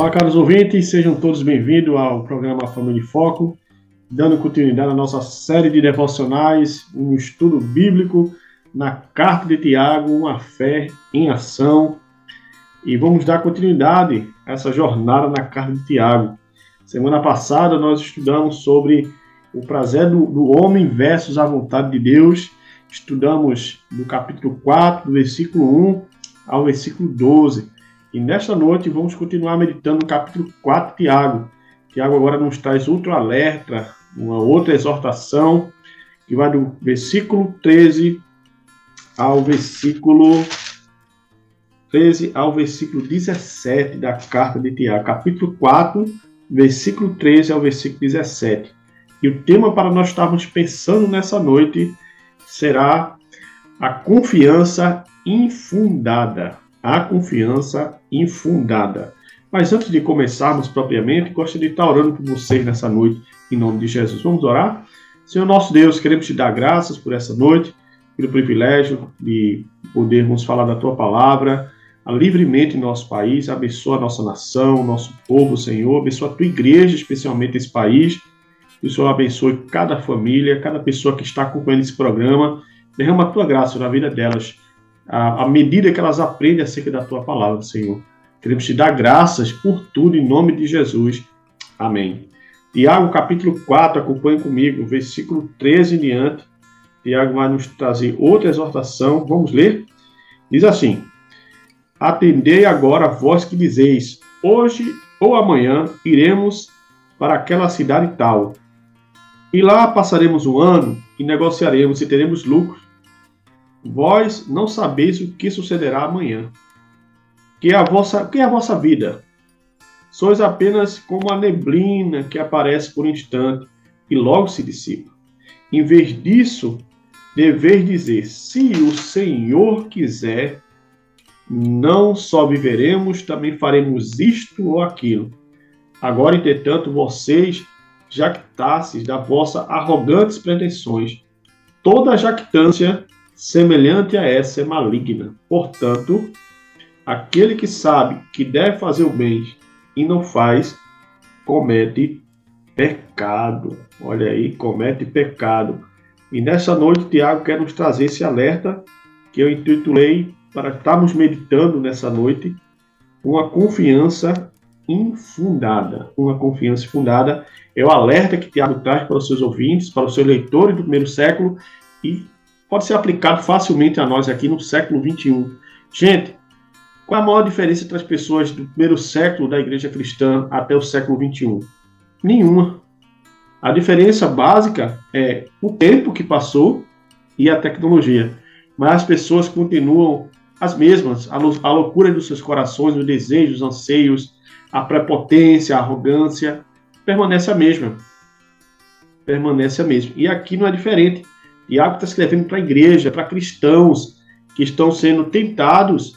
Olá, caros ouvintes, sejam todos bem-vindos ao programa Família em Foco, dando continuidade à nossa série de devocionais, um estudo bíblico na carta de Tiago, uma fé em ação. E vamos dar continuidade a essa jornada na carta de Tiago. Semana passada nós estudamos sobre o prazer do, do homem versus a vontade de Deus. Estudamos do capítulo 4, do versículo 1 ao versículo 12. E nesta noite vamos continuar meditando no capítulo 4 de Tiago. Tiago agora nos traz outro alerta, uma outra exortação, que vai do versículo 13 ao versículo 13 ao versículo 17 da carta de Tiago. Capítulo 4, versículo 13 ao versículo 17. E o tema para nós estarmos pensando nessa noite será a confiança infundada a confiança infundada. Mas antes de começarmos propriamente, gostaria de estar orando por vocês nessa noite, em nome de Jesus. Vamos orar? Senhor nosso Deus, queremos te dar graças por essa noite, pelo privilégio de podermos falar da tua palavra livremente em nosso país. Abençoa a nossa nação, nosso povo, Senhor. Abençoa a tua igreja, especialmente esse país. Que o Senhor abençoe cada família, cada pessoa que está acompanhando esse programa. Derrama a tua graça na vida delas à, medida que elas aprendem acerca da tua palavra, Senhor. Queremos te dar graças por tudo em nome de Jesus. Amém. Tiago capítulo 4, acompanhe comigo, versículo 13 em diante. Tiago vai nos trazer outra exortação. Vamos ler? Diz assim: Atendei agora vós que dizeis: Hoje ou amanhã iremos para aquela cidade tal. E lá passaremos um ano e negociaremos e teremos lucro Vós não sabeis o que sucederá amanhã. Que a vossa, que é a vossa vida? Sois apenas como a neblina que aparece por instante e logo se dissipa. Em vez disso, deveis dizer: se o Senhor quiser, não só viveremos, também faremos isto ou aquilo. Agora, entretanto, vocês jactasses da vossa arrogantes pretensões. Toda jactância semelhante a essa é maligna. Portanto, aquele que sabe que deve fazer o bem e não faz, comete pecado. Olha aí, comete pecado. E nessa noite, Tiago quer nos trazer esse alerta que eu intitulei para estarmos meditando nessa noite, uma confiança infundada. Uma confiança infundada é o alerta que Tiago traz para os seus ouvintes, para os seus leitores do primeiro século e pode ser aplicado facilmente a nós aqui no século 21. Gente, qual a maior diferença entre as pessoas do primeiro século da igreja cristã até o século 21? Nenhuma. A diferença básica é o tempo que passou e a tecnologia. Mas as pessoas continuam as mesmas, a loucura dos seus corações, os desejos, os anseios, a prepotência, a arrogância, permanece a mesma. Permanece a mesma. E aqui não é diferente. Tiago está escrevendo para a igreja, para cristãos que estão sendo tentados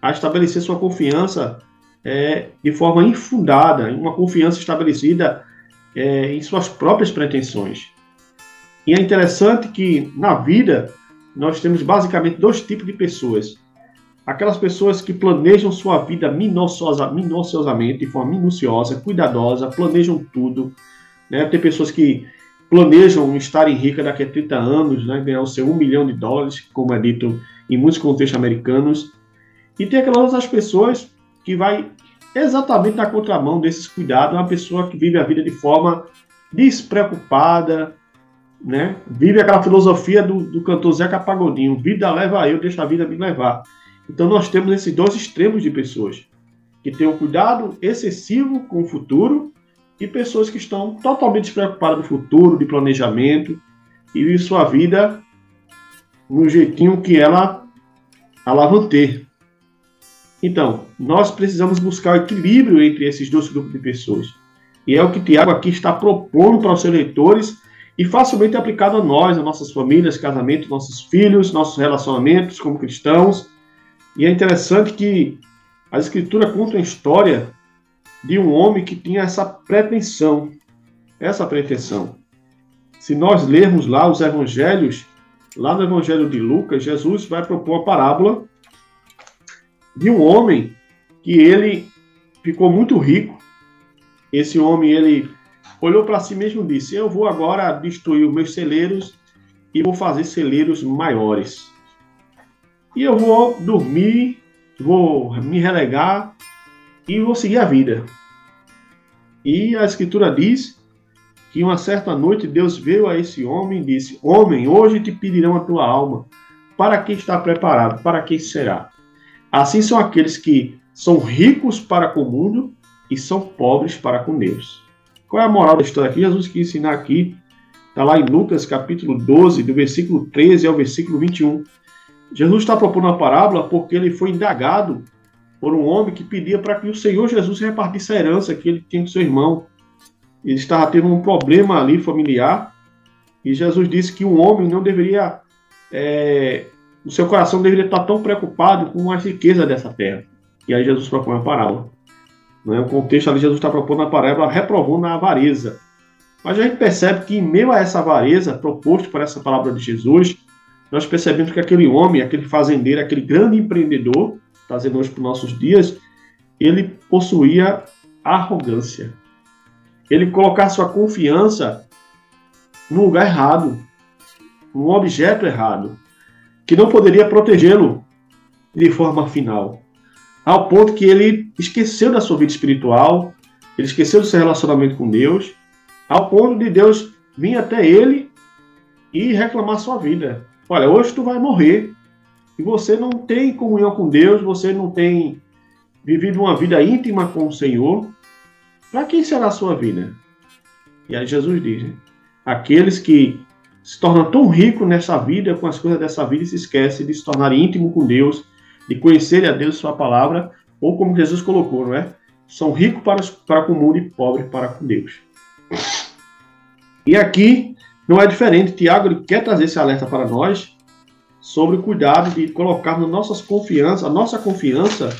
a estabelecer sua confiança é, de forma infundada, uma confiança estabelecida é, em suas próprias pretensões. E é interessante que na vida nós temos basicamente dois tipos de pessoas. Aquelas pessoas que planejam sua vida minuciosa, minuciosamente, de forma minuciosa, cuidadosa, planejam tudo. Né? Tem pessoas que planejam estarem ricas daqui a 30 anos, né, ganhar o seu um milhão de dólares, como é dito em muitos contextos americanos. E tem aquelas outras pessoas que vai exatamente na contramão desses cuidados, uma pessoa que vive a vida de forma despreocupada, né? Vive aquela filosofia do, do cantor Zeca Pagodinho, vida leva eu, deixa a vida me levar. Então nós temos esses dois extremos de pessoas que têm um cuidado excessivo com o futuro e pessoas que estão totalmente despreocupadas do futuro, de planejamento e vivem sua vida no jeitinho que ela, ela vão ter. Então, nós precisamos buscar o equilíbrio entre esses dois grupos de pessoas. E é o que Tiago aqui está propondo para os seus leitores e facilmente aplicado a nós, a nossas famílias, casamentos, nossos filhos, nossos relacionamentos como cristãos. E é interessante que a Escritura conta a história de um homem que tinha essa pretensão, essa pretensão. Se nós lermos lá os evangelhos, lá no evangelho de Lucas, Jesus vai propor a parábola de um homem que ele ficou muito rico. Esse homem ele olhou para si mesmo e disse: Eu vou agora destruir os meus celeiros e vou fazer celeiros maiores. E eu vou dormir, vou me relegar e vou seguir a vida. E a Escritura diz que uma certa noite Deus veio a esse homem e disse: Homem, hoje te pedirão a tua alma. Para quem está preparado? Para quem será? Assim são aqueles que são ricos para com o mundo e são pobres para com Deus. Qual é a moral da história aqui? Jesus quis ensinar aqui, está lá em Lucas capítulo 12, do versículo 13 ao versículo 21. Jesus está propondo uma parábola porque ele foi indagado por um homem que pedia para que o Senhor Jesus repartisse a herança que ele tinha com seu irmão. Ele estava tendo um problema ali familiar e Jesus disse que um homem não deveria, é, o seu coração deveria estar tão preocupado com a riqueza dessa terra. E aí Jesus propõe a parábola. Né? O contexto ali, Jesus está propondo a parábola reprovando a avareza. Mas a gente percebe que, em meio a essa avareza proposto por essa palavra de Jesus, nós percebemos que aquele homem, aquele fazendeiro, aquele grande empreendedor, trazendo hoje para os nossos dias, ele possuía arrogância. Ele colocar sua confiança no lugar errado, num objeto errado, que não poderia protegê-lo de forma final. Ao ponto que ele esqueceu da sua vida espiritual, ele esqueceu do seu relacionamento com Deus, ao ponto de Deus vir até ele e reclamar sua vida. Olha, hoje tu vai morrer e você não tem comunhão com Deus, você não tem vivido uma vida íntima com o Senhor, para quem será a sua vida? E aí Jesus diz: né? aqueles que se tornam tão ricos nessa vida, com as coisas dessa vida, e se esquecem de se tornar íntimo com Deus, de conhecer a Deus Sua palavra, ou como Jesus colocou, não é? São ricos para, para com o mundo e pobres para com Deus. E aqui não é diferente. Tiago ele quer trazer esse alerta para nós, sobre o cuidado de colocarmos nossas confiança, a nossa confiança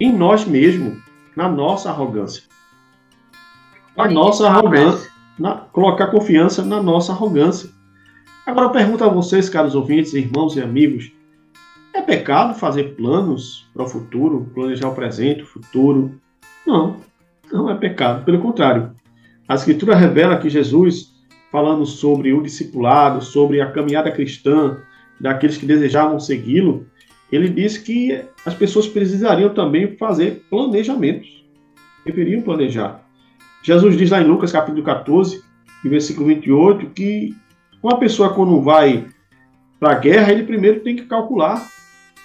em nós mesmos, na nossa arrogância. A nossa arrogância, na, colocar confiança na nossa arrogância. Agora eu pergunto a vocês, caros ouvintes, irmãos e amigos, é pecado fazer planos para o futuro, planejar o presente, o futuro? Não, não é pecado. Pelo contrário, a Escritura revela que Jesus, falando sobre o discipulado, sobre a caminhada cristã, daqueles que desejavam segui-lo, ele disse que as pessoas precisariam também fazer planejamentos. Deveriam planejar. Jesus diz lá em Lucas capítulo 14, versículo 28, que uma pessoa quando vai para a guerra, ele primeiro tem que calcular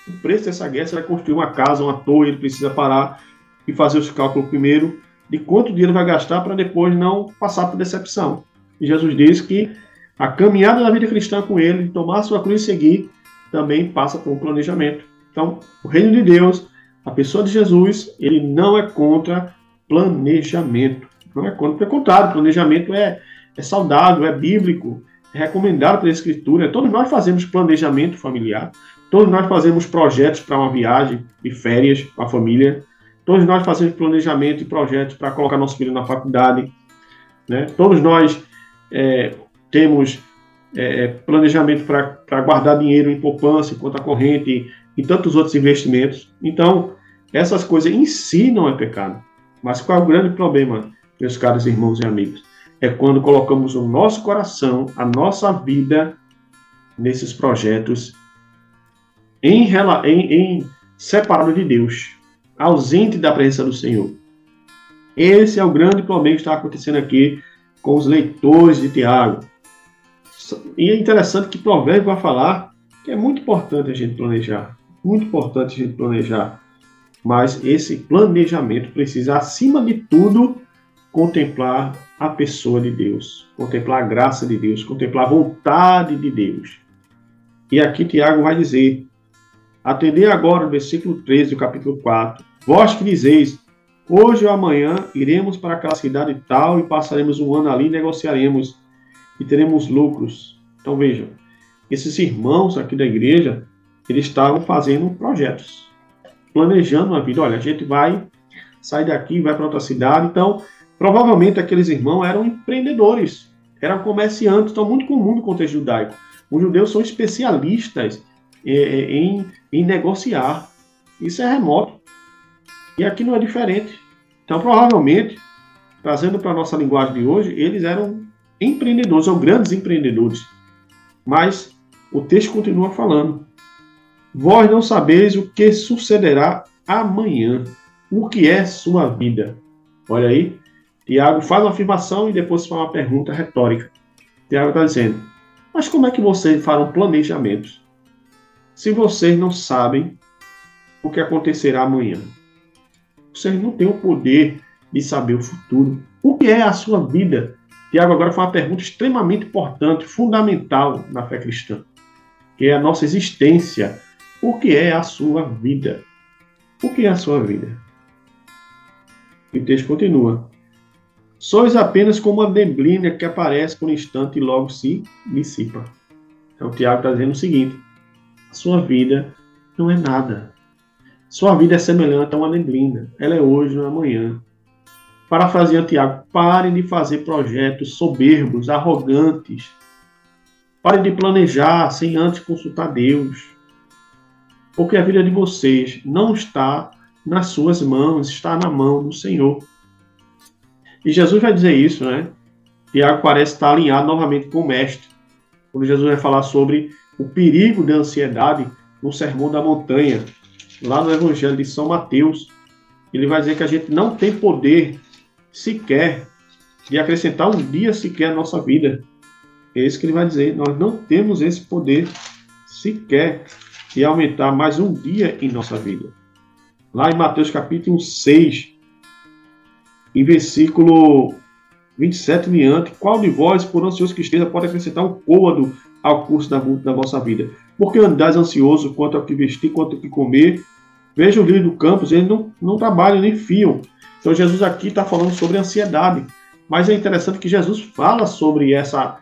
o preço dessa guerra. Se vai construir uma casa, uma torre, ele precisa parar e fazer os cálculos primeiro de quanto dinheiro vai gastar para depois não passar por decepção. E Jesus diz que a caminhada da vida cristã com ele, tomar sua cruz e seguir, também passa por um planejamento. Então, o reino de Deus, a pessoa de Jesus, ele não é contra planejamento. Não é contra, pelo contrário, planejamento é, é saudável, é bíblico, é recomendado pela Escritura. Todos nós fazemos planejamento familiar, todos nós fazemos projetos para uma viagem de férias com a família, todos nós fazemos planejamento e projetos para colocar nosso filho na faculdade, né? todos nós é, temos é, é planejamento para guardar dinheiro em poupança, em conta corrente e tantos outros investimentos. Então, essas coisas em si não é pecado. Mas qual é o grande problema, meus caros irmãos e amigos? É quando colocamos o nosso coração, a nossa vida nesses projetos em, em, em separado de Deus, ausente da presença do Senhor. Esse é o grande problema que está acontecendo aqui com os leitores de Tiago. E é interessante que Provérbio vai falar que é muito importante a gente planejar. Muito importante a gente planejar. Mas esse planejamento precisa, acima de tudo, contemplar a pessoa de Deus, contemplar a graça de Deus, contemplar a vontade de Deus. E aqui Tiago vai dizer: atender agora o versículo 13 do capítulo 4. Vós que dizeis, hoje ou amanhã iremos para aquela cidade tal e passaremos um ano ali, negociaremos e teremos lucros. Então vejam, esses irmãos aqui da igreja, eles estavam fazendo projetos, planejando uma vida. Olha, a gente vai sair daqui, vai para outra cidade. Então, provavelmente aqueles irmãos eram empreendedores, eram comerciantes, então muito comum no contexto judaico. Os judeus são especialistas é, é, em, em negociar. Isso é remoto. E aqui não é diferente. Então, provavelmente, trazendo para a nossa linguagem de hoje, eles eram empreendedores, são grandes empreendedores. Mas o texto continua falando. Vós não sabeis o que sucederá amanhã, o que é sua vida. Olha aí, Tiago faz uma afirmação e depois faz uma pergunta retórica. Tiago está dizendo: Mas como é que vocês farão planejamentos se vocês não sabem o que acontecerá amanhã? Vocês não têm o poder de saber o futuro. O que é a sua vida? Tiago agora faz uma pergunta extremamente importante, fundamental na fé cristã, que é a nossa existência. O que é a sua vida? O que é a sua vida? E o texto continua. Sois apenas como a neblina que aparece por um instante e logo se dissipa. Então, Tiago está dizendo o seguinte: a sua vida não é nada. Sua vida é semelhante a uma neblina. Ela é hoje, não é amanhã. Parafraseando Tiago, parem de fazer projetos soberbos, arrogantes. Parem de planejar sem antes consultar Deus. Porque a vida de vocês não está nas suas mãos, está na mão do Senhor. E Jesus vai dizer isso, né? Tiago parece estar alinhado novamente com o Mestre, quando Jesus vai falar sobre o perigo da ansiedade no Sermão da Montanha, lá no Evangelho de São Mateus. Ele vai dizer que a gente não tem poder sequer de acrescentar um dia sequer à nossa vida. É isso que ele vai dizer. Nós não temos esse poder sequer de aumentar mais um dia em nossa vida. Lá em Mateus capítulo 6, em versículo 27 em diante, qual de vós, por ansioso que esteja, pode acrescentar um côvado ao curso da, da vossa vida? Porque andais ansioso quanto ao que vestir, quanto ao que comer? Veja o lírio do campo, eles não, não trabalham nem fiam. Então Jesus aqui está falando sobre ansiedade. Mas é interessante que Jesus fala sobre essa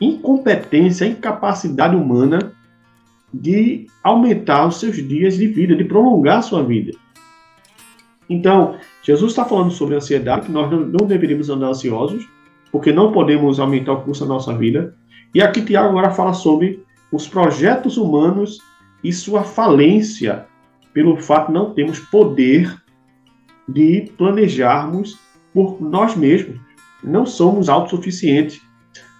incompetência, incapacidade humana de aumentar os seus dias de vida, de prolongar a sua vida. Então, Jesus está falando sobre ansiedade, que nós não, não deveríamos andar ansiosos, porque não podemos aumentar o curso da nossa vida. E aqui Tiago agora fala sobre os projetos humanos e sua falência pelo fato de não termos poder de planejarmos por nós mesmos. Não somos autossuficientes,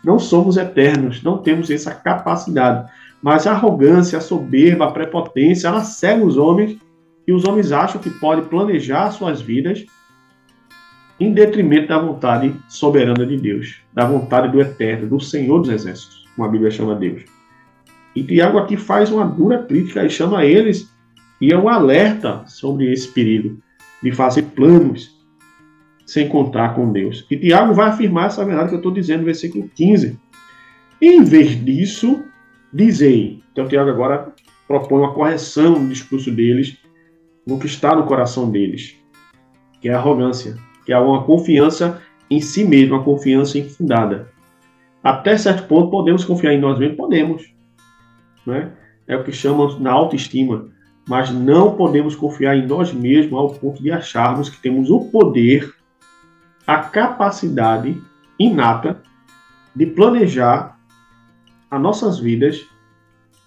não somos eternos, não temos essa capacidade. Mas a arrogância, a soberba, a prepotência, ela cega os homens e os homens acham que podem planejar suas vidas em detrimento da vontade soberana de Deus, da vontade do Eterno, do Senhor dos Exércitos, como a Bíblia chama Deus. E Tiago aqui faz uma dura crítica e chama eles e é um alerta sobre esse perigo de fazer planos sem contar com Deus. E Tiago vai afirmar essa verdade que eu estou dizendo no versículo 15. Em vez disso, dizei. Então, Tiago agora propõe uma correção no discurso deles, no que está no coração deles, que é a arrogância, que é uma confiança em si mesmo, uma confiança infundada. Até certo ponto, podemos confiar em nós mesmos? Podemos. Não é? é o que chamam na autoestima mas não podemos confiar em nós mesmos ao ponto de acharmos que temos o poder, a capacidade inata de planejar as nossas vidas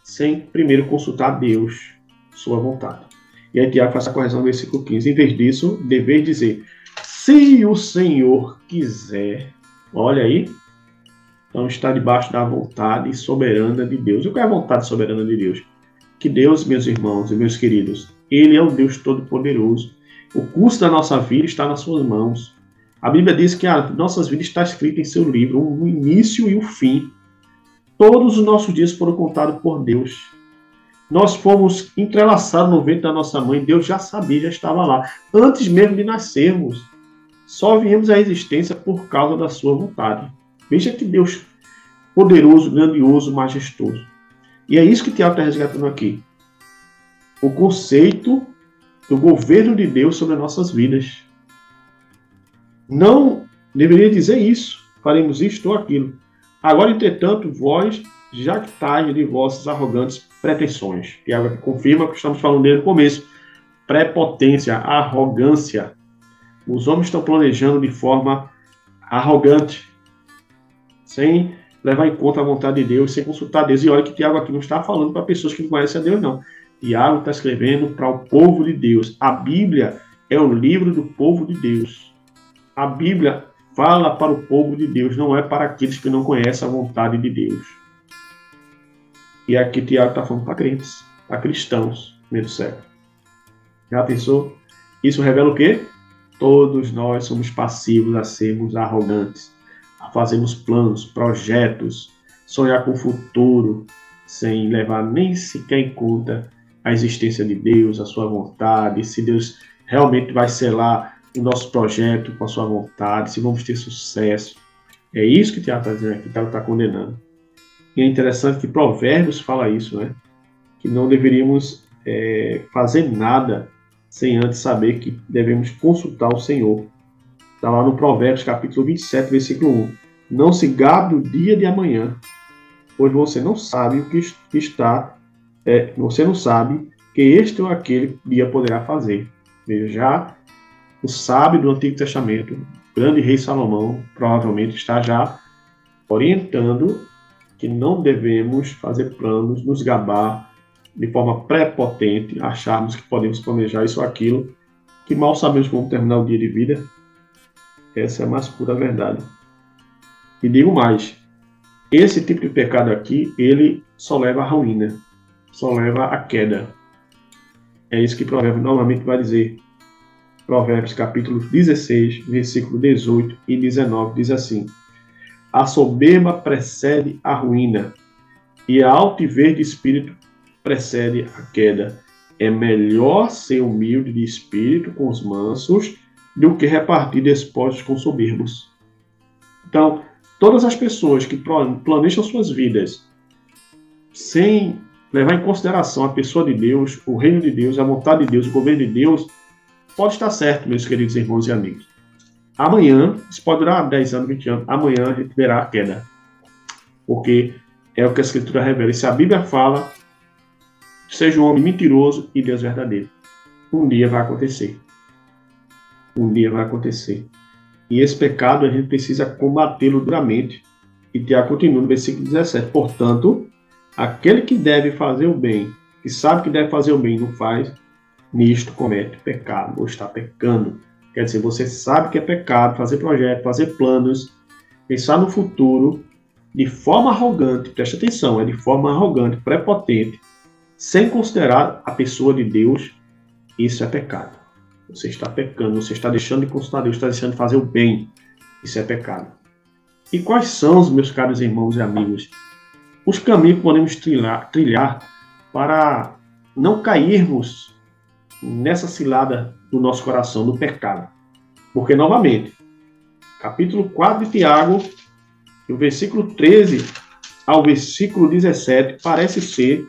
sem primeiro consultar Deus, sua vontade. E aí Tiago faz a correção no versículo 15. Em vez disso, dever dizer, se o Senhor quiser, olha aí, então está debaixo da vontade soberana de Deus. E qual é a vontade soberana de Deus? Que Deus, meus irmãos e meus queridos, Ele é o Deus Todo-Poderoso. O curso da nossa vida está nas suas mãos. A Bíblia diz que a nossas vidas está escrita em seu livro, o início e o fim. Todos os nossos dias foram contados por Deus. Nós fomos entrelaçados no ventre da nossa mãe, Deus já sabia, já estava lá. Antes mesmo de nascermos, só viemos à existência por causa da sua vontade. Veja que Deus poderoso, grandioso, majestoso. E é isso que Tiago está resgatando aqui. O conceito do governo de Deus sobre as nossas vidas. Não deveria dizer isso, faremos isto ou aquilo. Agora, entretanto, vós jactais de vossas arrogantes pretensões. Tiago confirma que estamos falando dele no começo. Prepotência, arrogância. Os homens estão planejando de forma arrogante, sem levar em conta a vontade de Deus, sem consultar Deus. E olha que Tiago aqui não está falando para pessoas que não conhecem a Deus, não. Tiago está escrevendo para o povo de Deus. A Bíblia é o livro do povo de Deus. A Bíblia fala para o povo de Deus, não é para aqueles que não conhecem a vontade de Deus. E aqui Tiago está falando para crentes, para cristãos, meio século. Já pensou? Isso revela o quê? Todos nós somos passivos a sermos arrogantes fazemos planos, projetos, sonhar com o futuro, sem levar nem sequer em conta a existência de Deus, a sua vontade, se Deus realmente vai selar o nosso projeto com a sua vontade, se vamos ter sucesso. É isso que o Tiago está dizendo aqui, Tiago está condenando. E é interessante que Provérbios fala isso, né? Que não deveríamos é, fazer nada sem antes saber que devemos consultar o Senhor. Está lá no Provérbios, capítulo 27, versículo 1. Não se gabe o dia de amanhã, pois você não sabe o que está, é, você não sabe que este ou aquele dia poderá fazer. Veja, já o sábio do Antigo Testamento, o grande rei Salomão, provavelmente está já orientando que não devemos fazer planos, nos gabar de forma prepotente, acharmos que podemos planejar isso ou aquilo, que mal sabemos como terminar o dia de vida, essa é a mais pura verdade. E digo mais, esse tipo de pecado aqui, ele só leva à ruína, só leva à queda. É isso que Provérbios normalmente vai dizer. Provérbios capítulo 16, versículo 18 e 19 diz assim: A soberba precede a ruína, e a altivez de espírito precede a queda. É melhor ser humilde de espírito com os mansos do que repartir despojos com soberbos. Então, todas as pessoas que planejam suas vidas sem levar em consideração a pessoa de Deus, o reino de Deus, a vontade de Deus, o governo de Deus, pode estar certo, meus queridos irmãos e amigos. Amanhã, isso pode durar 10 anos, 20 anos, amanhã a gente verá a queda. Porque é o que a Escritura revela. E se a Bíblia fala, seja um homem mentiroso e Deus verdadeiro. Um dia vai acontecer um dia vai acontecer. E esse pecado a gente precisa combatê-lo duramente. E Tiago continua no versículo 17. Portanto, aquele que deve fazer o bem, que sabe que deve fazer o bem e não faz, nisto comete pecado, ou está pecando. Quer dizer, você sabe que é pecado fazer projetos, fazer planos, pensar no futuro de forma arrogante, preste atenção, é de forma arrogante, prepotente, sem considerar a pessoa de Deus, isso é pecado. Você está pecando, você está deixando de consultar Deus, está deixando de fazer o bem. Isso é pecado. E quais são, meus caros irmãos e amigos, os caminhos que podemos trilhar, trilhar para não cairmos nessa cilada do nosso coração, do pecado? Porque, novamente, capítulo 4 de Tiago, do versículo 13 ao versículo 17, parece ser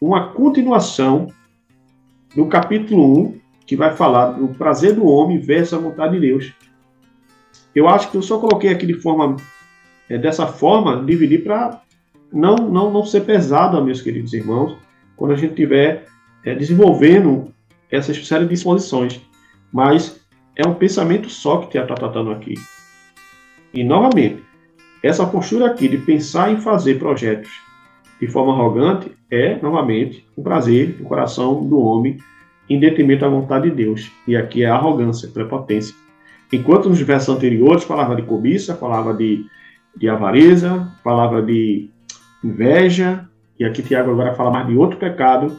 uma continuação do capítulo 1 que vai falar do prazer do homem versus a vontade de Deus. Eu acho que eu só coloquei aqui de forma é, dessa forma, dividir para não, não, não ser pesado, meus queridos irmãos, quando a gente estiver é, desenvolvendo essa série de exposições. Mas é um pensamento só que está tratando aqui. E, novamente, essa postura aqui de pensar em fazer projetos de forma arrogante é, novamente, um prazer do coração do homem em detrimento da vontade de Deus. E aqui é arrogância, prepotência. Enquanto nos versos anteriores falava de cobiça, falava de, de avareza, falava de inveja, e aqui Tiago agora fala mais de outro pecado,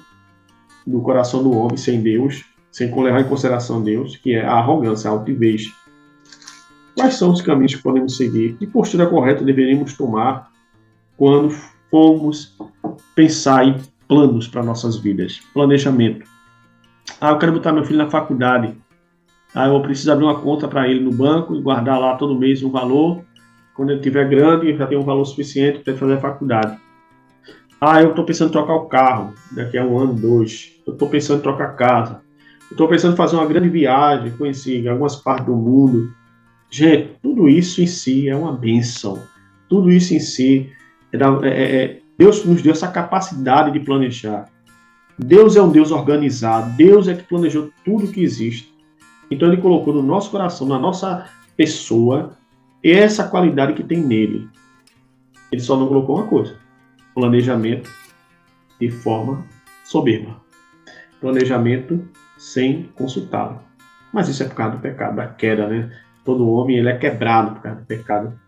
do coração do homem sem Deus, sem levar em consideração Deus, que é a arrogância, a altivez. Quais são os caminhos que podemos seguir? Que postura correta deveríamos tomar quando formos pensar em planos para nossas vidas? Planejamento. Ah, eu quero botar meu filho na faculdade. Ah, eu preciso abrir uma conta para ele no banco e guardar lá todo mês um valor. Quando ele tiver grande, já tem um valor suficiente para fazer a faculdade. Ah, eu estou pensando em trocar o carro daqui a um ano, dois. Eu estou pensando em trocar casa. Estou pensando em fazer uma grande viagem, conhecer algumas partes do mundo. Gente, tudo isso em si é uma bênção. Tudo isso em si é, é, é Deus nos deu essa capacidade de planejar. Deus é um Deus organizado. Deus é que planejou tudo que existe. Então ele colocou no nosso coração, na nossa pessoa, essa qualidade que tem nele. Ele só não colocou uma coisa: planejamento de forma soberba. Planejamento sem consultá-lo. Mas isso é por causa do pecado, da queda, né? Todo homem ele é quebrado por causa do pecado.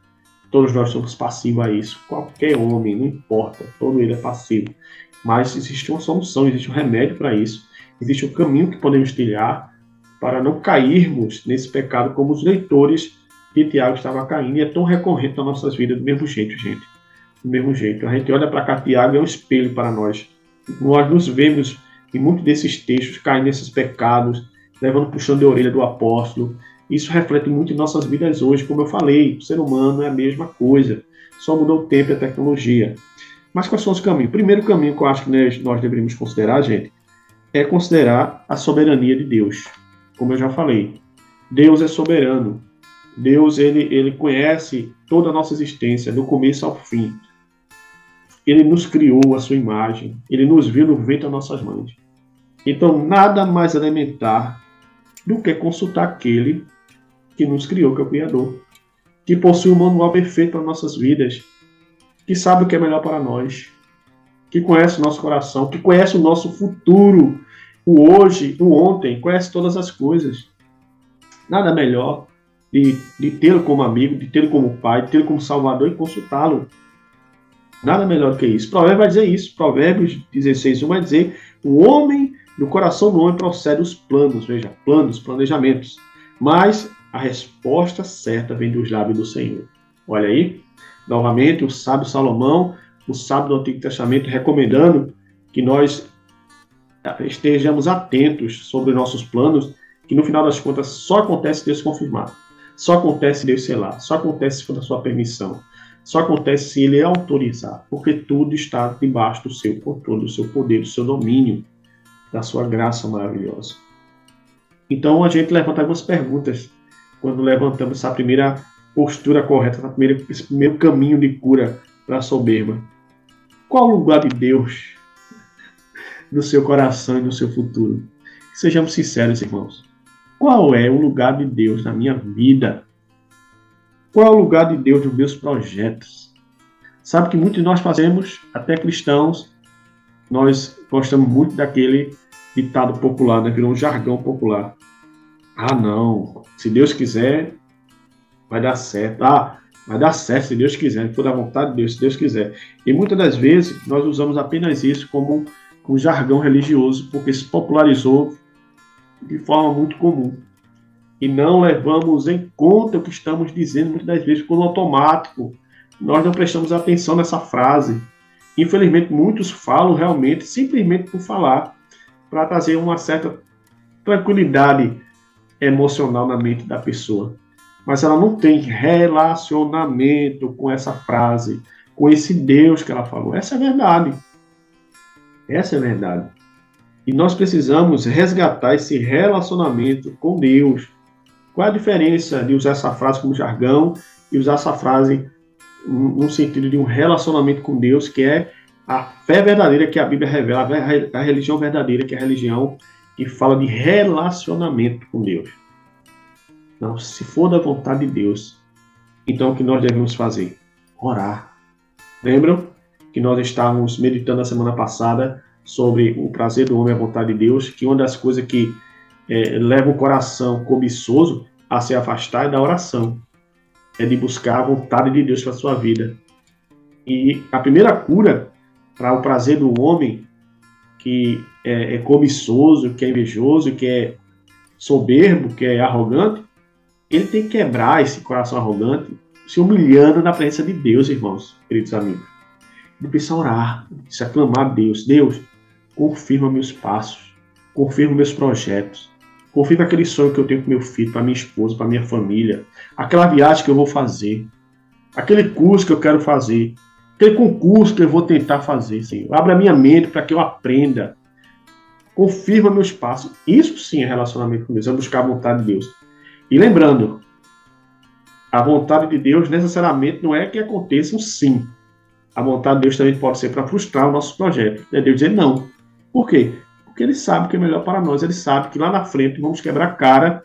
Todos nós somos passivos a isso. Qualquer homem, não importa, todo ele é passivo. Mas existe uma solução, existe um remédio para isso. Existe um caminho que podemos trilhar para não cairmos nesse pecado como os leitores de Tiago estavam caindo. E é tão recorrente nas nossas vidas do mesmo jeito, gente. Do mesmo jeito. A gente olha para cá, Tiago é um espelho para nós. Nós nos vemos em muitos desses textos caindo nesses pecados, levando puxão de orelha do apóstolo. Isso reflete muito em nossas vidas hoje, como eu falei, o ser humano é a mesma coisa, só mudou o tempo e a tecnologia. Mas quais são os caminhos? O primeiro caminho que eu acho que nós deveríamos considerar, gente, é considerar a soberania de Deus. Como eu já falei, Deus é soberano. Deus ele, ele conhece toda a nossa existência, do começo ao fim. Ele nos criou a sua imagem, ele nos viu no ventre das nossas mães. Então, nada mais elementar do que consultar aquele que nos criou, que é o Criador, que possui um manual perfeito para nossas vidas, que sabe o que é melhor para nós, que conhece o nosso coração, que conhece o nosso futuro, o hoje, o ontem, conhece todas as coisas. Nada melhor de, de tê-lo como amigo, de tê-lo como pai, de tê-lo como salvador e consultá-lo. Nada melhor do que isso. Provérbios vai dizer isso. Provérbios 16, 1 vai dizer: o homem, no coração do homem procede os planos, veja, planos, planejamentos. Mas a resposta certa vem dos lábios do Senhor. Olha aí, novamente, o sábio Salomão, o sábio do Antigo Testamento, recomendando que nós estejamos atentos sobre nossos planos, que no final das contas só acontece Deus confirmar, só acontece Deus selar, só acontece com a sua permissão, só acontece se Ele autorizar, porque tudo está debaixo do seu controle, do seu poder, do seu domínio, da sua graça maravilhosa. Então a gente levanta algumas perguntas quando levantamos essa primeira postura correta, primeira, esse primeiro caminho de cura para a soberba. Qual o lugar de Deus no seu coração e no seu futuro? Sejamos sinceros, irmãos. Qual é o lugar de Deus na minha vida? Qual é o lugar de Deus nos meus projetos? Sabe que muitos de nós fazemos, até cristãos, nós gostamos muito daquele ditado popular, né? virou um jargão popular. Ah, não. Se Deus quiser, vai dar certo. Ah, vai dar certo se Deus quiser, for da vontade de Deus, se Deus quiser. E muitas das vezes nós usamos apenas isso como um jargão religioso, porque se popularizou de forma muito comum. E não levamos em conta o que estamos dizendo muitas das vezes por automático. Nós não prestamos atenção nessa frase. Infelizmente, muitos falam realmente simplesmente por falar, para trazer uma certa tranquilidade emocional na mente da pessoa. Mas ela não tem relacionamento com essa frase, com esse Deus que ela falou. Essa é a verdade. Essa é a verdade. E nós precisamos resgatar esse relacionamento com Deus. Qual é a diferença de usar essa frase como jargão e usar essa frase no sentido de um relacionamento com Deus, que é a fé verdadeira que a Bíblia revela, a religião verdadeira, que é a religião que fala de relacionamento com Deus. Não, se for da vontade de Deus, então o que nós devemos fazer? Orar. Lembram que nós estávamos meditando na semana passada sobre o prazer do homem à vontade de Deus, que uma das coisas que é, leva o coração cobiçoso a se afastar é da oração, é de buscar a vontade de Deus para sua vida. E a primeira cura para o prazer do homem que é, é cobiçoso, que é invejoso, que é soberbo, que é arrogante, ele tem que quebrar esse coração arrogante, se humilhando na presença de Deus, irmãos, queridos amigos. Ele precisa orar, ele precisa clamar a Deus. Deus, confirma meus passos, confirma meus projetos, confirma aquele sonho que eu tenho com meu filho, para minha esposa, para minha família, aquela viagem que eu vou fazer, aquele curso que eu quero fazer, aquele concurso que eu vou tentar fazer, Senhor. Abra minha mente para que eu aprenda. Confirma meus passos. Isso sim é relacionamento com Deus, é buscar a vontade de Deus. E lembrando, a vontade de Deus necessariamente não é que aconteça um sim. A vontade de Deus também pode ser para frustrar o nosso projeto. É Deus dizer não. Por quê? Porque Ele sabe o que é melhor para nós. Ele sabe que lá na frente vamos quebrar a cara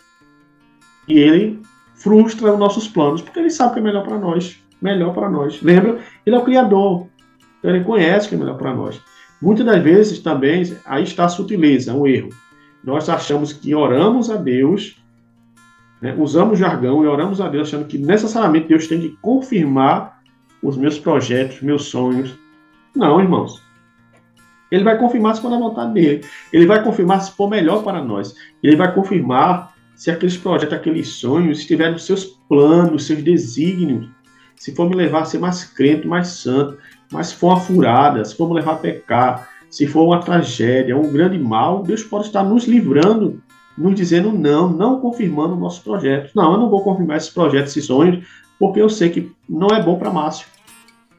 e Ele frustra os nossos planos, porque Ele sabe o que é melhor para nós. Melhor para nós. Lembra? Ele é o Criador. Então Ele conhece o que é melhor para nós. Muitas das vezes também, aí está a sutileza, o erro. Nós achamos que oramos a Deus né? Usamos jargão e oramos a Deus achando que necessariamente Deus tem que confirmar os meus projetos, meus sonhos. Não, irmãos. Ele vai confirmar se for na vontade dele. Ele vai confirmar se for melhor para nós. Ele vai confirmar se aqueles projetos, aqueles sonhos estiverem nos seus planos, seus desígnios. Se for me levar a ser mais crente, mais santo, mas se for uma furada, se for me levar a pecar, se for uma tragédia, um grande mal, Deus pode estar nos livrando nos dizendo não, não confirmando nossos projetos. Não, eu não vou confirmar esses projetos, esses sonhos, porque eu sei que não é bom para Márcio.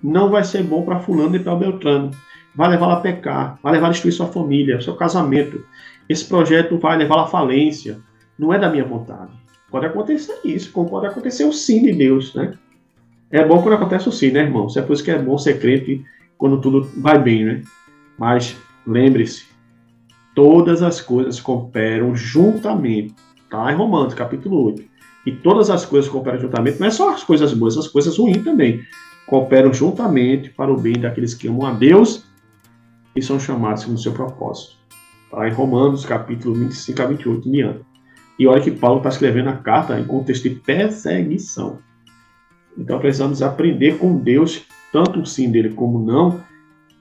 Não vai ser bom para fulano e para Beltrano. Vai levá-la a pecar, vai levar a destruir sua família, seu casamento. Esse projeto vai levá-la à falência. Não é da minha vontade. Pode acontecer isso, como pode acontecer o sim de Deus, né? É bom quando acontece o sim, né, irmão? É por isso que é bom ser crente quando tudo vai bem, né? Mas lembre-se, todas as coisas cooperam juntamente. Tá? Em Romanos, capítulo 8. E todas as coisas cooperam juntamente, não é só as coisas boas, as coisas ruins também. Cooperam juntamente para o bem daqueles que amam a Deus e são chamados segundo seu propósito. Tá? Em Romanos, capítulo 25 a 28, diante. E olha que Paulo está escrevendo a carta em contexto de perseguição. Então precisamos aprender com Deus, tanto o sim dele como o não,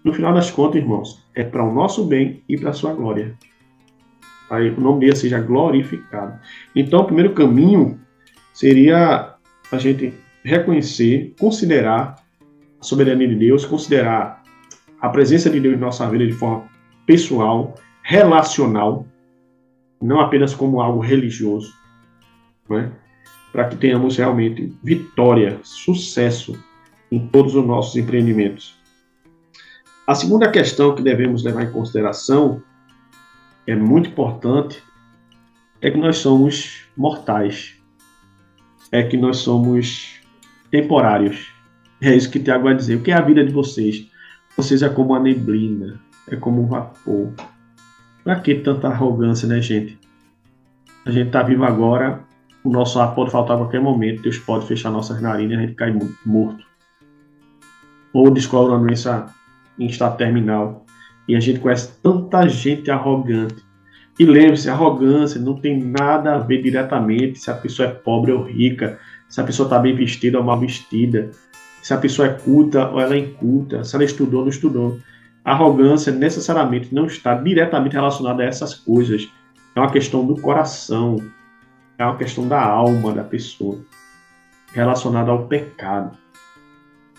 no final das contas, irmãos, é para o nosso bem e para a sua glória. Aí o nome dele seja glorificado. Então, o primeiro caminho seria a gente reconhecer, considerar a soberania de Deus, considerar a presença de Deus em nossa vida de forma pessoal, relacional, não apenas como algo religioso, né? para que tenhamos realmente vitória, sucesso em todos os nossos empreendimentos. A segunda questão que devemos levar em consideração, é muito importante, é que nós somos mortais. É que nós somos temporários. É isso que Tiago vai dizer. O que é a vida de vocês? Vocês é como a neblina, é como um vapor. Para que tanta arrogância, né, gente? A gente está vivo agora, o nosso ar pode faltar a qualquer momento, Deus pode fechar nossas narinas e a gente cai morto. Ou descobre uma doença em estado terminal. E a gente conhece tanta gente arrogante. E lembre-se, arrogância não tem nada a ver diretamente se a pessoa é pobre ou rica, se a pessoa está bem vestida ou mal vestida, se a pessoa é culta ou ela é inculta, se ela estudou ou não estudou. Arrogância necessariamente não está diretamente relacionada a essas coisas. É uma questão do coração, é uma questão da alma da pessoa, relacionada ao pecado.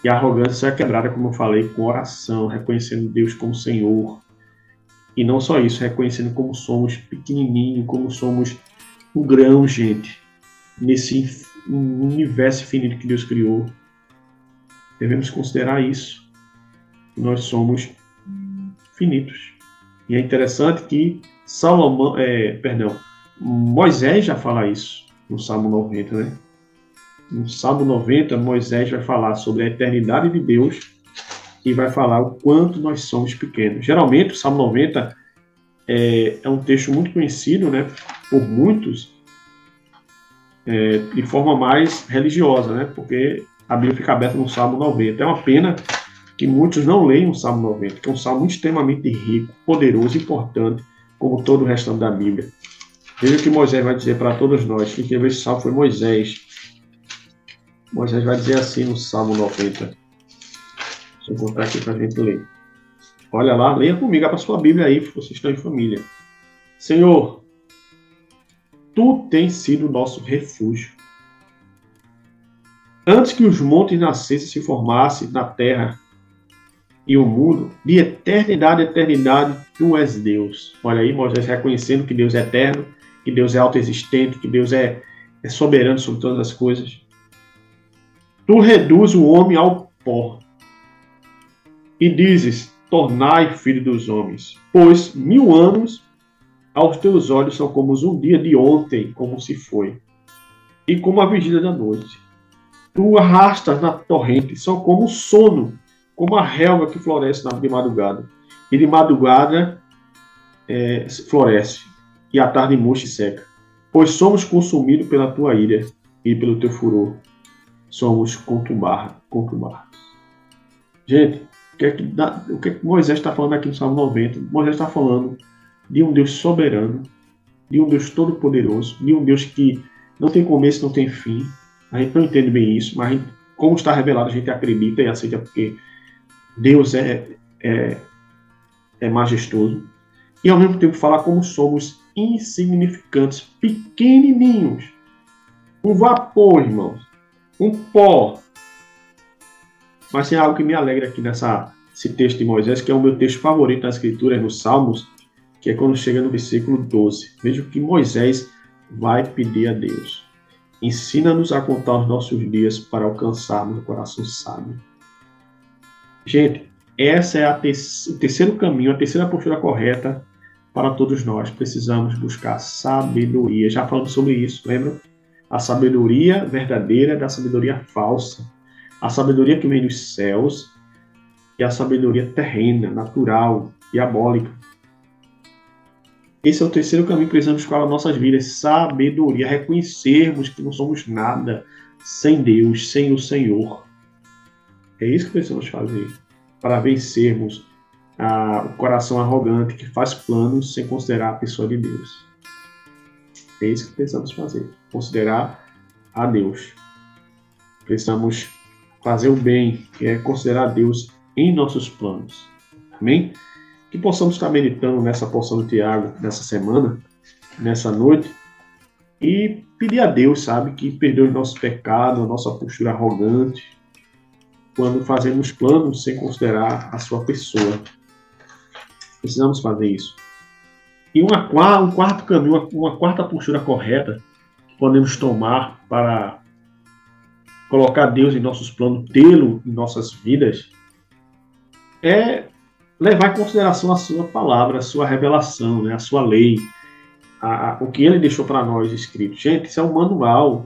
E a arrogância é quebrada, como eu falei, com oração, reconhecendo Deus como Senhor. E não só isso, reconhecendo como somos pequenininho, como somos um grão, gente, nesse universo infinito que Deus criou. Devemos considerar isso. Nós somos finitos. E é interessante que Salomão, é, perdão, Moisés já fala isso no Salmo 90, né? No Salmo 90, Moisés vai falar sobre a eternidade de Deus e vai falar o quanto nós somos pequenos. Geralmente, o Salmo 90 é, é um texto muito conhecido né, por muitos é, de forma mais religiosa, né, porque a Bíblia fica aberta no Salmo 90. É uma pena que muitos não leiam o Salmo 90, que é um salmo extremamente rico, poderoso, importante, como todo o restante da Bíblia. Veja o que Moisés vai dizer para todos nós. Quem escreveu esse salmo foi Moisés. Moisés vai dizer assim no Salmo 90. Deixa eu botar aqui para a gente ler. Olha lá, leia comigo, abra sua Bíblia aí, vocês estão em família. Senhor, Tu tens sido nosso refúgio. Antes que os montes nascessem e se formassem na terra e o mundo, de eternidade a eternidade, Tu és Deus. Olha aí, Moisés reconhecendo que Deus é eterno, que Deus é autoexistente, que Deus é, é soberano sobre todas as coisas. Tu reduz o homem ao pó e dizes: Tornai filho dos homens, pois mil anos aos teus olhos são como um dia de ontem, como se foi, e como a vigília da noite. Tu arrastas na torrente, são como o sono, como a relva que floresce de madrugada. E de madrugada é, floresce, e à tarde murcha e seca. Pois somos consumidos pela tua ira e pelo teu furor. Somos contumbados. Gente, o que, é que, o que, é que Moisés está falando aqui no Salmo 90? Moisés está falando de um Deus soberano, de um Deus todo-poderoso, de um Deus que não tem começo, não tem fim. A gente não entende bem isso, mas gente, como está revelado, a gente acredita e aceita porque Deus é, é, é majestoso. E ao mesmo tempo falar como somos insignificantes, pequenininhos. Um vapor, irmãos. Um pó. Mas tem algo que me alegra aqui nessa, esse texto de Moisés, que é o meu texto favorito na Escritura, nos Salmos, que é quando chega no versículo 12. Veja o que Moisés vai pedir a Deus. Ensina-nos a contar os nossos dias para alcançarmos o coração sábio. Gente, essa é te o terceiro caminho, a terceira postura correta para todos nós. Precisamos buscar sabedoria. Já falamos sobre isso, lembra? A sabedoria verdadeira da sabedoria falsa. A sabedoria que vem dos céus e a sabedoria terrena, natural, diabólica. Esse é o terceiro caminho que precisamos nas nossas vidas: sabedoria, reconhecermos que não somos nada sem Deus, sem o Senhor. É isso que precisamos fazer para vencermos a, o coração arrogante que faz planos sem considerar a pessoa de Deus. É isso que precisamos fazer: considerar a Deus. Precisamos fazer o bem, que é considerar Deus em nossos planos. Amém? que possamos estar meditando nessa porção do Tiago nessa semana, nessa noite, e pedir a Deus, sabe, que perdoe o nosso pecado, a nossa postura arrogante, quando fazemos planos sem considerar a sua pessoa. Precisamos fazer isso. E uma, um quarto caminho, uma, quarta postura correta que podemos tomar para colocar Deus em nossos planos, tê-lo em nossas vidas, é levar em consideração a sua palavra, a sua revelação, né, a sua lei, a, a, o que ele deixou para nós escrito. Gente, isso é um manual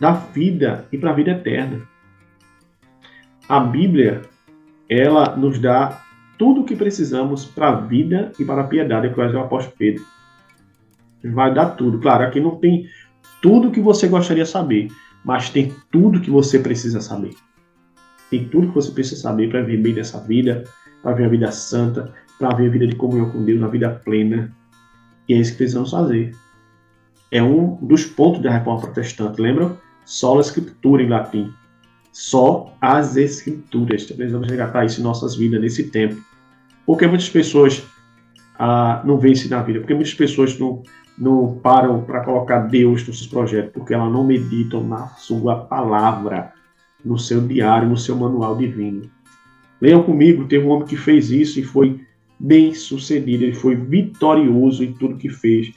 da vida e para a vida eterna. A Bíblia, ela nos dá tudo o que precisamos para a vida e para a piedade, é que o apóstolo Pedro. Vai dar tudo. Claro, aqui não tem tudo que você gostaria de saber, mas tem tudo que você precisa saber. Tem tudo que você precisa saber para viver bem nessa vida, para ver a vida santa, para ver a vida de comunhão com Deus, a vida plena. E é isso que precisamos fazer. É um dos pontos da reforma protestante, lembram? Só a escritura em latim. Só as escrituras. Precisamos resgatar isso em nossas vidas nesse tempo. Porque muitas pessoas ah, não vencem na vida, porque muitas pessoas não, não param para colocar Deus nos seus projetos, porque elas não meditam na sua palavra, no seu diário, no seu manual divino. Leiam comigo, teve um homem que fez isso e foi bem sucedido, ele foi vitorioso em tudo que fez.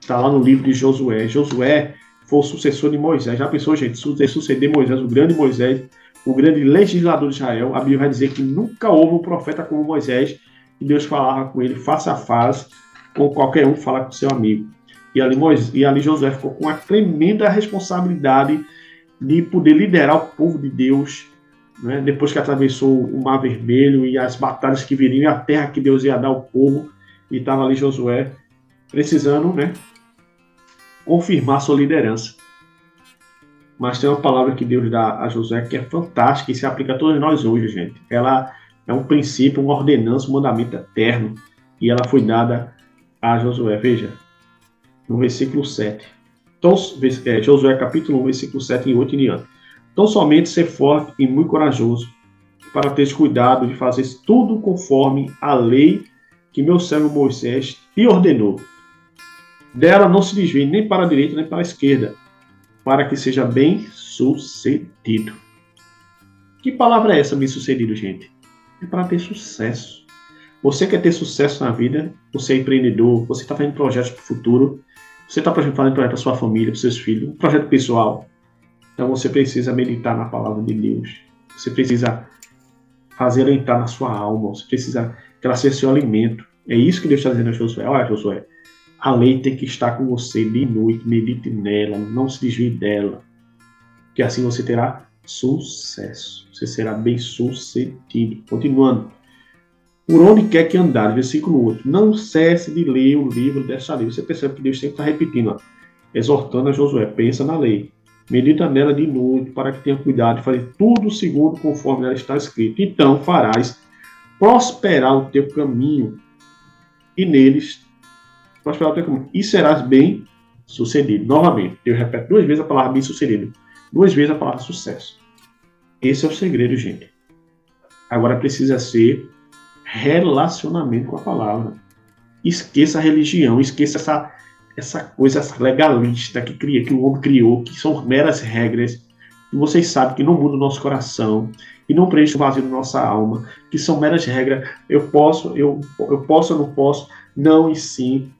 Está lá no livro de Josué. Josué foi o sucessor de Moisés. Já pensou, gente, suceder Moisés, o grande Moisés, o grande legislador de Israel? A Bíblia vai dizer que nunca houve um profeta como Moisés, que Deus falava com ele face a face, com qualquer um falar com seu amigo. E ali, Moisés, e ali Josué ficou com a tremenda responsabilidade de poder liderar o povo de Deus né? depois que atravessou o Mar Vermelho e as batalhas que viriam, e a terra que Deus ia dar ao povo, e estava ali Josué precisando né, confirmar sua liderança. Mas tem uma palavra que Deus dá a Josué que é fantástica e se aplica a todos nós hoje, gente. Ela é um princípio, uma ordenança, um mandamento eterno, e ela foi dada a Josué. Veja, no versículo 7. Então, é, Josué capítulo 1, versículo 7 e 8 em diante. Então somente ser forte e muito corajoso, para ter cuidado de fazer tudo conforme a lei que meu servo Moisés te ordenou. Dela não se desvie nem para a direita nem para a esquerda, para que seja bem sucedido. Que palavra é essa, bem sucedido, gente? É para ter sucesso. Você quer ter sucesso na vida? Você é empreendedor? Você está fazendo projetos para o futuro? Você está fazendo projeto para a sua família, para seus filhos? Um projeto pessoal? Então você precisa meditar na palavra de Deus. Você precisa fazer ela entrar na sua alma. Você precisa que ela seja seu alimento. É isso que Deus está dizendo a Josué. Olha, Josué, a lei tem que estar com você de noite. Medite nela, não se desvie dela. Que assim você terá sucesso. Você será bem sucedido. Continuando. Por onde quer que andar, versículo 8. Não cesse de ler o livro desta lei. Você percebe que Deus sempre está repetindo, ó, exortando a Josué. Pensa na lei Medita nela de noite, para que tenha cuidado de fazer tudo segundo conforme ela está escrito. Então farás prosperar o teu caminho, e neles prosperar o teu caminho, e serás bem sucedido. Novamente, eu repito duas vezes a palavra bem sucedido, duas vezes a palavra sucesso. Esse é o segredo, gente. Agora precisa ser relacionamento com a palavra. Esqueça a religião, esqueça essa essa coisa legalista que, cria, que o homem criou, que são meras regras, e vocês sabem que não muda o nosso coração, e não preenche o vazio da nossa alma, que são meras regras, eu posso, eu, eu posso ou não posso, não e sim.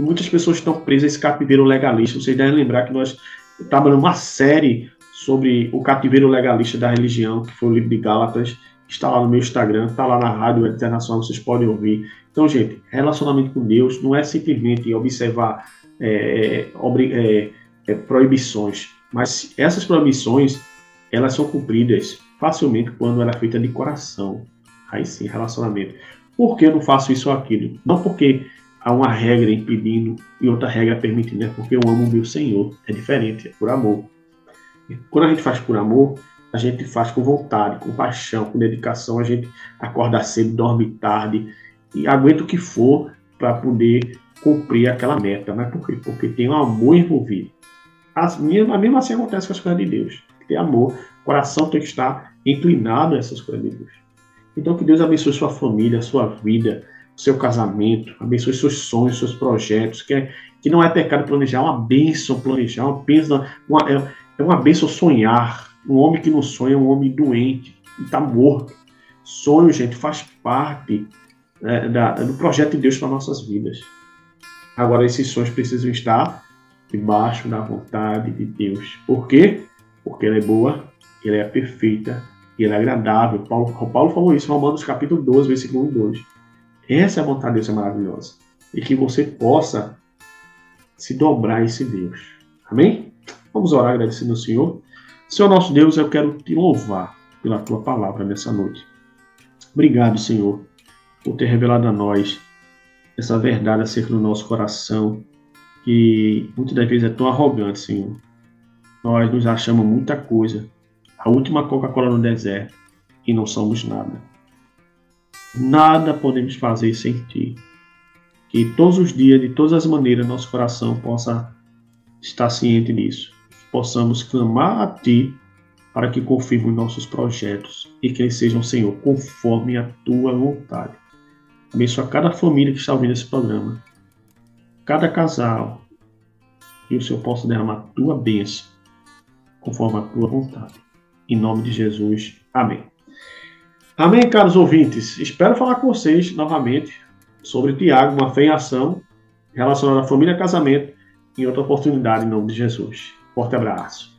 Muitas pessoas estão presas a esse cativeiro legalista. Vocês devem lembrar que nós trabalhamos uma série sobre o cativeiro legalista da religião, que foi o livro de Gálatas, está lá no meu Instagram, está lá na Rádio Internacional, vocês podem ouvir. Então, gente, relacionamento com Deus não é simplesmente observar é, é, é, proibições, mas essas proibições elas são cumpridas facilmente quando ela é feita de coração. Aí sim, relacionamento. Por que eu não faço isso ou aquilo? Não porque há uma regra impedindo e outra regra permitindo, é porque eu amo o meu Senhor. É diferente, é por amor. quando a gente faz por amor, a gente faz com vontade, com paixão, com dedicação. A gente acorda cedo, dorme tarde e aguenta o que for para poder cumprir aquela meta. Mas por quê? Porque tem um amor envolvido. As minhas, mesmo assim acontece com as coisas de Deus. Tem amor, o coração tem que estar inclinado a essas coisas de Deus. Então que Deus abençoe sua família, sua vida, seu casamento, abençoe seus sonhos, seus projetos, que, é, que não é pecado planejar, é uma bênção planejar, uma bênção, uma, é, é uma bênção sonhar, um homem que não sonha é um homem doente e está morto. Sonho, gente, faz parte né, da, do projeto de Deus para nossas vidas. Agora, esses sonhos precisam estar debaixo da vontade de Deus. Por quê? Porque ela é boa, ela é perfeita e ela é agradável. Paulo, Paulo falou isso em Romanos capítulo 12, versículo 1 e 2. Essa é a vontade de Deus, é maravilhosa. E que você possa se dobrar a esse Deus. Amém? Vamos orar agradecendo ao Senhor. Senhor nosso Deus, eu quero te louvar pela tua palavra nessa noite. Obrigado, Senhor, por ter revelado a nós essa verdade acerca do nosso coração, que muitas das vezes é tão arrogante, Senhor. Nós nos achamos muita coisa, a última Coca-Cola no deserto, e não somos nada. Nada podemos fazer sem Ti. Que todos os dias, de todas as maneiras, nosso coração possa estar ciente disso possamos clamar a Ti para que confirme nossos projetos e que eles sejam, Senhor, conforme a Tua vontade. Abençoa cada família que está ouvindo esse programa, cada casal, e o Senhor possa derramar a Tua bênção, conforme a Tua vontade. Em nome de Jesus. Amém. Amém, caros ouvintes. Espero falar com vocês novamente sobre Tiago, uma fé em ação relacionada à família e casamento, em outra oportunidade, em nome de Jesus. Forte abraço.